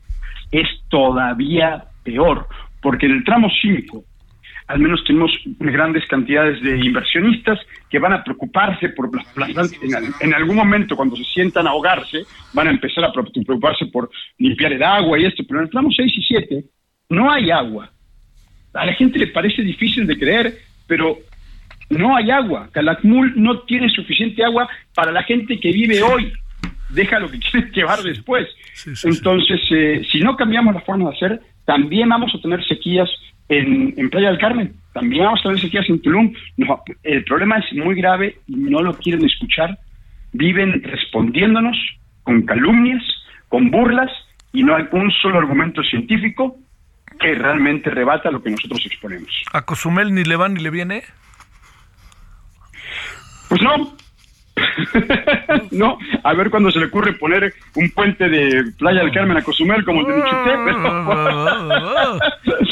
E: es todavía peor, porque en el tramo 5 al menos tenemos grandes cantidades de inversionistas que van a preocuparse por las plantas. En, al- en algún momento, cuando se sientan a ahogarse, van a empezar a pre- preocuparse por limpiar el agua y esto, pero en el tramo 6 y 7 no hay agua. A la gente le parece difícil de creer, pero no hay agua. Calakmul no tiene suficiente agua para la gente que vive hoy. Deja lo que (laughs) quieres llevar después. Entonces, eh, si no cambiamos la forma de hacer, también vamos a tener sequías en, en Playa del Carmen. También vamos a tener sequías en Tulum. No, el problema es muy grave y no lo quieren escuchar. Viven respondiéndonos con calumnias, con burlas y no hay un solo argumento científico que realmente rebata lo que nosotros exponemos.
A: ¿A Cozumel ni le va ni le viene?
E: Pues no. (laughs) no, a ver cuando se le ocurre poner un puente de Playa del Carmen a Cozumel como el de Michité, pero...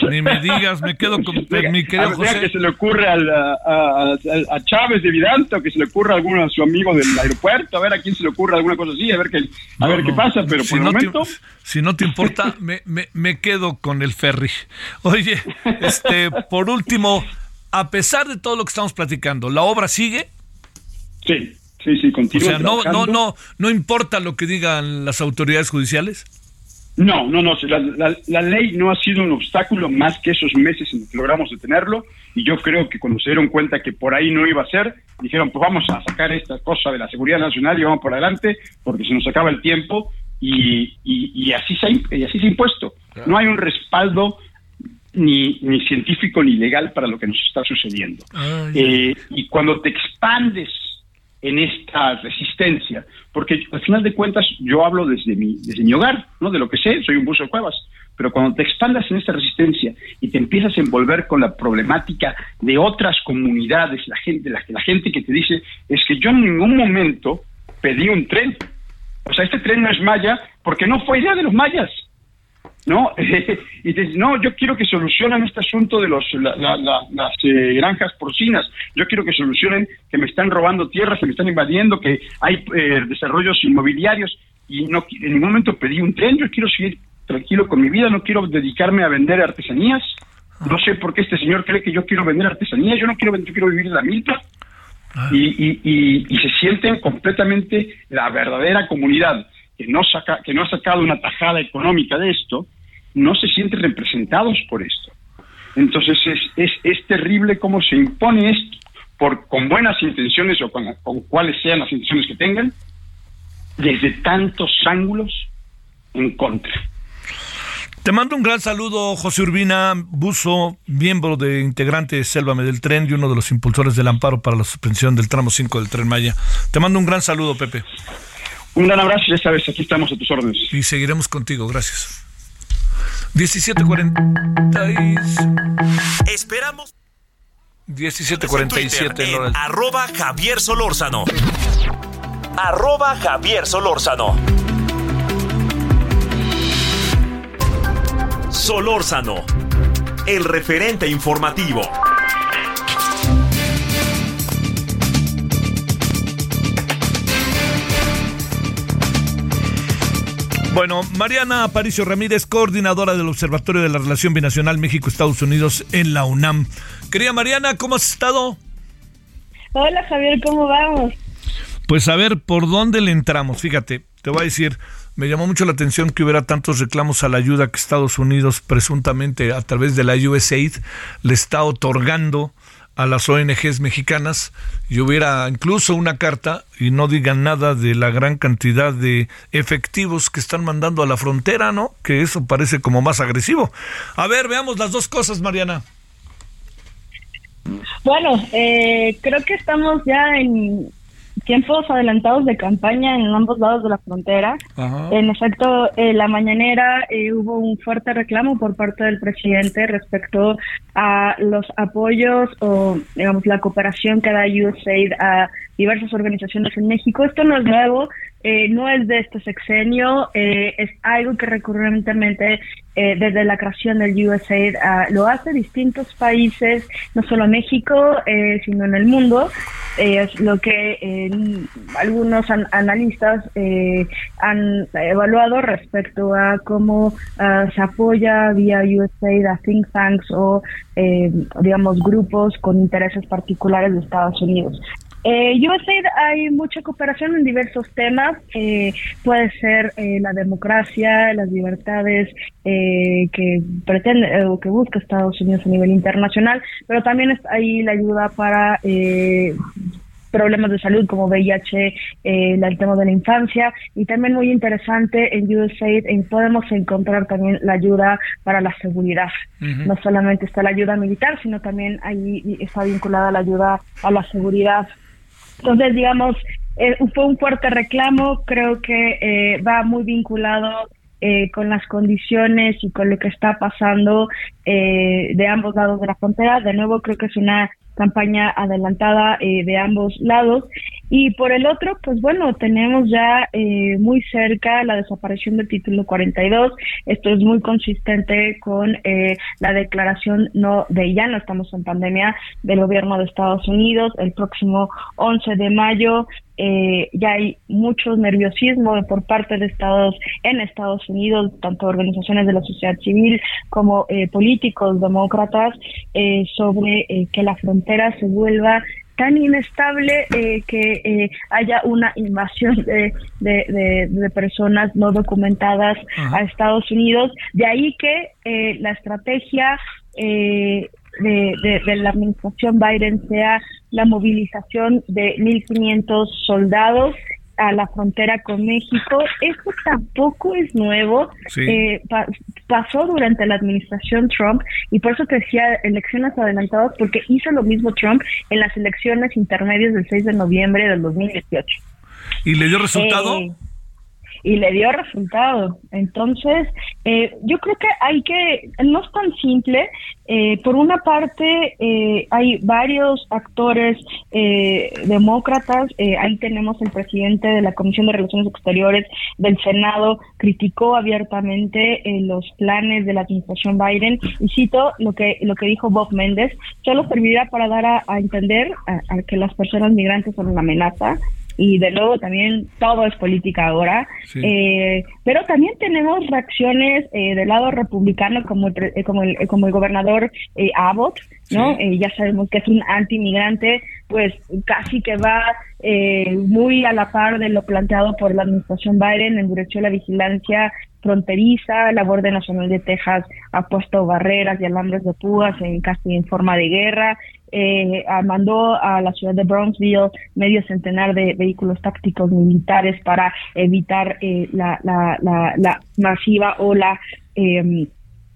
E: (laughs)
A: Ni me digas, me quedo con mi
E: a
A: querido
E: ver, deja que
A: José.
E: se le ocurre al- a, a- a- a Chávez de Vidanta o que se le ocurra a alguno de su amigo del aeropuerto, a ver a quién se le ocurre alguna cosa así, a ver qué, a ver
A: No,
E: qué pasa, pero
A: Si
E: por el
A: no te-
E: momento...
A: si no te importa, (laughs) me, me, me quedo con el ferry. Oye, este, por último, a pesar de todo lo que estamos platicando, ¿la obra sigue?
E: Sí, sí, sí,
A: O sea, no, no, no, no importa lo que digan las autoridades judiciales.
E: No, no, no. La, la- la ley no ha sido un obstáculo más que esos meses en que logramos detenerlo. Y yo creo que cuando se dieron cuenta que por ahí no iba a ser, dijeron, pues vamos a sacar esta cosa de la seguridad nacional y vamos por adelante porque se nos acaba el tiempo. Y, y, y así, se ha, y así se ha impuesto. No hay un respaldo ni, ni científico ni legal para lo que nos está sucediendo. Eh, y cuando te expandes en esta resistencia, porque al final de cuentas yo hablo desde mi, desde mi hogar, ¿no? de lo que sé, soy un buzo de cuevas, pero cuando te expandas en esta resistencia y te empiezas a envolver con la problemática de otras comunidades, la gente, la, la gente que te dice, es que yo en ningún momento pedí un tren, o sea, este tren no es maya porque no fue idea de los mayas, ¿no? (laughs) y dices, no, yo quiero que solucionen este asunto de los la- la- la- las eh, granjas porcinas, yo quiero que solucionen que me están robando tierras, que me están invadiendo, que hay eh, desarrollos inmobiliarios. Y no en ningún momento pedí un tren, yo quiero seguir tranquilo con mi vida, no quiero dedicarme a vender artesanías. No sé por qué este señor cree que yo quiero vender artesanías, yo no quiero, vender- yo quiero vivir de la milpa. Y, y, y- y se sienten completamente la verdadera comunidad que no saca que no ha sacado una tajada económica de esto no se sienten representados por esto entonces es, es, es terrible cómo se impone esto por con buenas intenciones o con, con cuáles sean las intenciones que tengan desde tantos ángulos en contra
A: Te mando un gran saludo, José Urbina Buzo, miembro de integrante de Sélvame del Tren y uno de los impulsores del amparo para la suspensión del tramo 5 del Tren Maya. Te mando un gran saludo, Pepe,
E: un gran abrazo ya sabes aquí estamos a tus órdenes
A: y seguiremos contigo. Gracias. 17.40
B: Esperamos
A: 17.47
B: en arroba Javier Solórzano. Arroba Javier Solórzano. Solórzano, el referente informativo.
A: Bueno, Mariana Aparicio Ramírez, coordinadora del Observatorio de la Relación Binacional México-Estados Unidos en la UNAM. Querida Mariana, ¿cómo has estado?
F: Hola Javier, ¿cómo vamos?
A: Pues a ver, ¿por dónde le entramos? Fíjate, te voy a decir, me llamó mucho la atención que hubiera tantos reclamos a la ayuda que Estados Unidos presuntamente a través de la USAID le está otorgando a las ONGs mexicanas y hubiera incluso una carta y no digan nada de la gran cantidad de efectivos que están mandando a la frontera, ¿no? Que eso parece como más agresivo. A ver, veamos las dos cosas, Mariana.
F: Bueno, eh, creo que estamos ya en tiempos adelantados de campaña en ambos lados de la frontera.
A: Ajá.
F: En efecto, en la mañanera eh, hubo un fuerte reclamo por parte del presidente respecto a los apoyos o, digamos, la cooperación que da USAID a diversas organizaciones en México. Esto no es nuevo, eh, no es de este sexenio, eh, es algo que recurrentemente eh, desde la creación del USAID ah, lo hace distintos países, no solo México, eh, sino en el mundo. Eh, es lo que algunos an- analistas han evaluado respecto a cómo ah, se apoya vía USAID a think tanks o, digamos, grupos con intereses particulares de Estados Unidos. Eh, USAID hay mucha cooperación en diversos temas, eh, puede ser eh, la democracia, las libertades eh, que pretende eh, o que busca Estados Unidos a nivel internacional, pero también está ahí la ayuda para eh, problemas de salud como VIH, eh, el tema de la infancia y también muy interesante en USAID en, podemos encontrar también la ayuda para la seguridad. No solamente está la ayuda militar, sino también ahí está vinculada la ayuda a la seguridad. Entonces, digamos, eh, fue un fuerte reclamo, creo que eh, va muy vinculado eh, con las condiciones y con lo que está pasando eh, de ambos lados de la frontera. De nuevo, creo que es una campaña adelantada eh, de ambos lados. Y por el otro, pues bueno, tenemos ya eh, muy cerca la desaparición del título 42. Esto es muy consistente con eh, la declaración no de ya no estamos en pandemia del gobierno de Estados Unidos. El próximo 11 de mayo eh, ya hay mucho nerviosismo por parte de estados en Estados Unidos, tanto organizaciones de la sociedad civil como eh, políticos demócratas, eh, sobre eh, que la frontera se vuelva tan inestable eh, que eh, haya una invasión de, de, de- de personas no documentadas
A: Ajá.
F: a Estados Unidos. De ahí que eh, la estrategia eh, de, de- de la administración Biden sea la movilización de 1.500 soldados a la frontera con México. Eso tampoco es nuevo.
A: Sí.
F: Eh, pa- pasó durante la administración Trump y por eso te decía elecciones adelantadas porque hizo lo mismo Trump en las elecciones intermedias del 6 de noviembre del 2018.
A: ¿Y le dio resultado?
F: Eh, y le dio resultado. Entonces, eh, yo creo que hay que, no es tan simple. Eh, por una parte, eh, hay varios actores eh, demócratas. Eh, ahí tenemos el presidente de la Comisión de Relaciones Exteriores del Senado, criticó abiertamente eh, los planes de la administración Biden. Y cito lo que, lo que dijo Bob Méndez, solo servirá para dar a, entender a- a que las personas migrantes son una amenaza y de nuevo también todo es política ahora.
A: Sí.
F: Eh, pero también tenemos reacciones eh, del lado republicano como el, eh, como el, eh, como el gobernador eh, Abbott, ¿no?
A: Sí.
F: Eh, ya sabemos que es un anti-migrante, pues casi que va eh, muy a la par de lo planteado por la administración Biden, endureció la vigilancia fronteriza, la Guardia Nacional de Texas ha puesto barreras y alambres de púas en casi en forma de guerra, eh, mandó a la ciudad de Brownsville medio centenar de vehículos tácticos militares para evitar eh, la, la, la, la masiva ola eh,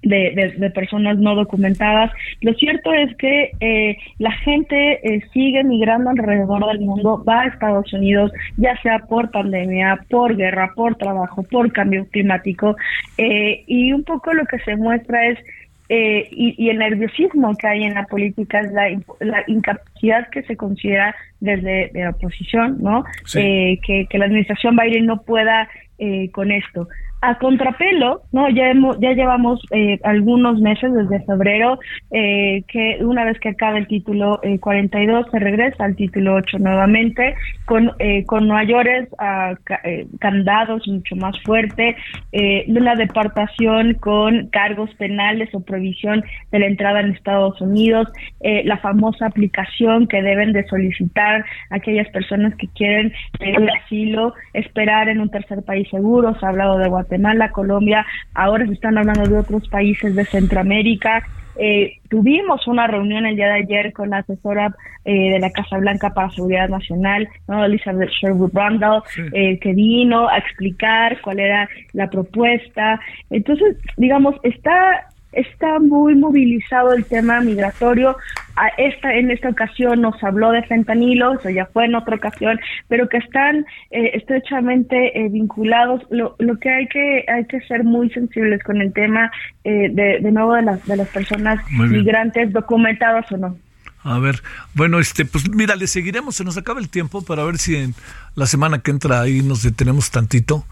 F: de, de, de personas no documentadas. Lo cierto es que eh, la gente eh, sigue migrando alrededor del mundo, va a Estados Unidos, ya sea por pandemia, por guerra, por trabajo, por cambio climático, eh, y un poco lo que se muestra es eh, y, y el nerviosismo que hay en la política es la, la incapacidad que se considera desde de la oposición, ¿no?
A: Sí.
F: Eh, que, que la administración Biden no pueda eh, con esto. A contrapelo, no, ya hemos, ya llevamos eh, algunos meses desde febrero eh, que una vez que acabe el título eh, 42 se regresa al título 8 nuevamente con eh, con mayores eh, candados mucho más fuerte, eh, una deportación con cargos penales o prohibición de la entrada en Estados Unidos, la famosa aplicación que deben de solicitar aquellas personas que quieren pedir asilo, esperar en un tercer país seguro, se ha hablado de Guatemala, Colombia, ahora se están hablando de otros países de Centroamérica Eh, tuvimos una reunión el día de ayer con la asesora eh, de la Casa Blanca para Seguridad Nacional, ¿no? Elizabeth Sherwood Randall, eh, que vino a explicar cuál era la propuesta. Entonces, digamos, está está muy movilizado el tema migratorio. A esta, en esta ocasión nos habló de fentanilo, eso ya fue en otra ocasión, pero que están eh, estrechamente eh, vinculados. Lo, lo que hay que hay que ser muy sensibles con el tema eh, de, de nuevo de las de las personas migrantes documentadas o no.
A: A ver, bueno, este, pues mira, le seguiremos, se nos acaba el tiempo para ver si en la semana que entra ahí nos detenemos tantito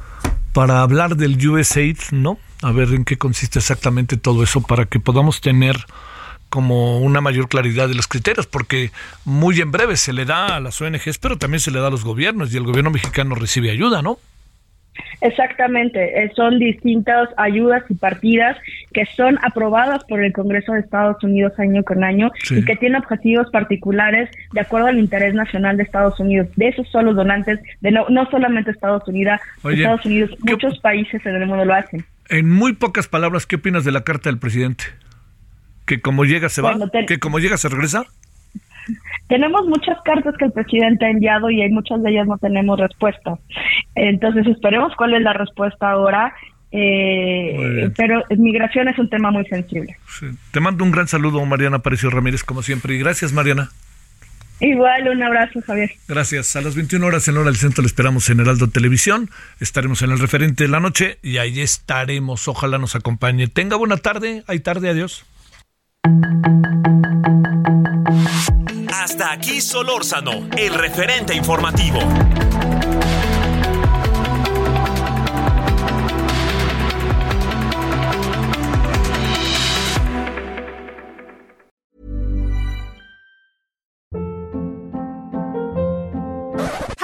A: para hablar del USAID, ¿no? A ver en qué consiste exactamente todo eso para que podamos tener como una mayor claridad de los criterios, porque muy en breve se le da a las ONGs, pero también se le da a los gobiernos y el gobierno mexicano recibe ayuda, ¿no?
F: Exactamente, eh, son distintas ayudas y partidas que son aprobadas por el Congreso de Estados Unidos año con año
A: Sí.
F: y que tienen objetivos particulares de acuerdo al interés nacional de Estados Unidos. De esos son los donantes, de no, no solamente Estados Unidos,
A: Oye,
F: Estados Unidos,
A: ¿qué-
F: muchos países en el mundo lo hacen.
A: En muy pocas palabras, ¿qué opinas de la carta del presidente? Que como llega se va,
F: te-
A: que como llega se regresa.
F: Tenemos muchas cartas que el presidente ha enviado y hay muchas de ellas no tenemos respuesta. Entonces esperemos cuál es la respuesta ahora. eh, pero migración es un tema muy sensible.
A: Sí. Te mando un gran saludo, Mariana Aparicio Ramírez, como siempre. Y gracias, Mariana.
F: Igual, un abrazo, Javier.
A: Gracias. A las 21 horas en hora del centro le esperamos en Heraldo Televisión. Estaremos en el referente de la noche y ahí estaremos. Ojalá nos acompañe. Tenga buena tarde. Hay tarde. Adiós.
B: Hasta aquí Solórzano, el referente informativo.